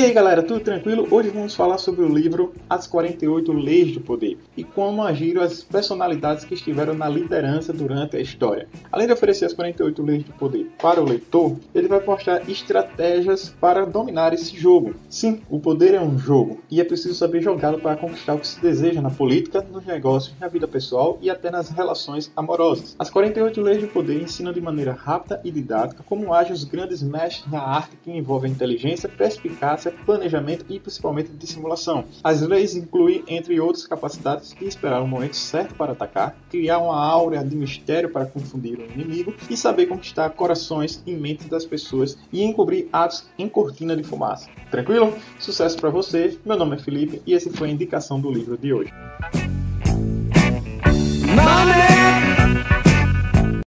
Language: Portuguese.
aí galera, tudo tranquilo? Hoje vamos falar sobre o livro As 48 Leis do Poder e como agiram as personalidades que estiveram na liderança durante a história. Além de oferecer as 48 Leis do Poder para o leitor, ele vai postar estratégias para dominar esse jogo. Sim, o poder é um jogo e é preciso saber jogá-lo para conquistar o que se deseja na política, nos negócios, na vida pessoal e até nas relações amorosas. As 48 Leis do Poder ensinam de maneira rápida e didática como agem os grandes mestres na arte que envolve a inteligência, perspicácia, planejamento e principalmente dissimulação. As leis incluem, entre outras capacidades, esperar o momento certo para atacar, criar uma áurea de mistério para confundir o inimigo e saber conquistar corações e mentes das pessoas e encobrir atos em cortina de fumaça. Tranquilo? Sucesso para você. Meu nome é Felipe e esse foi a indicação do livro de hoje.